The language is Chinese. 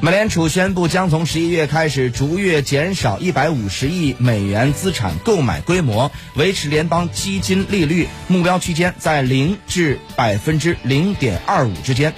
美联储宣布将从十一月开始逐月减少一百五十亿美元资产购买规模维持联邦基金利率目标区间在零至百分之零点二五之间。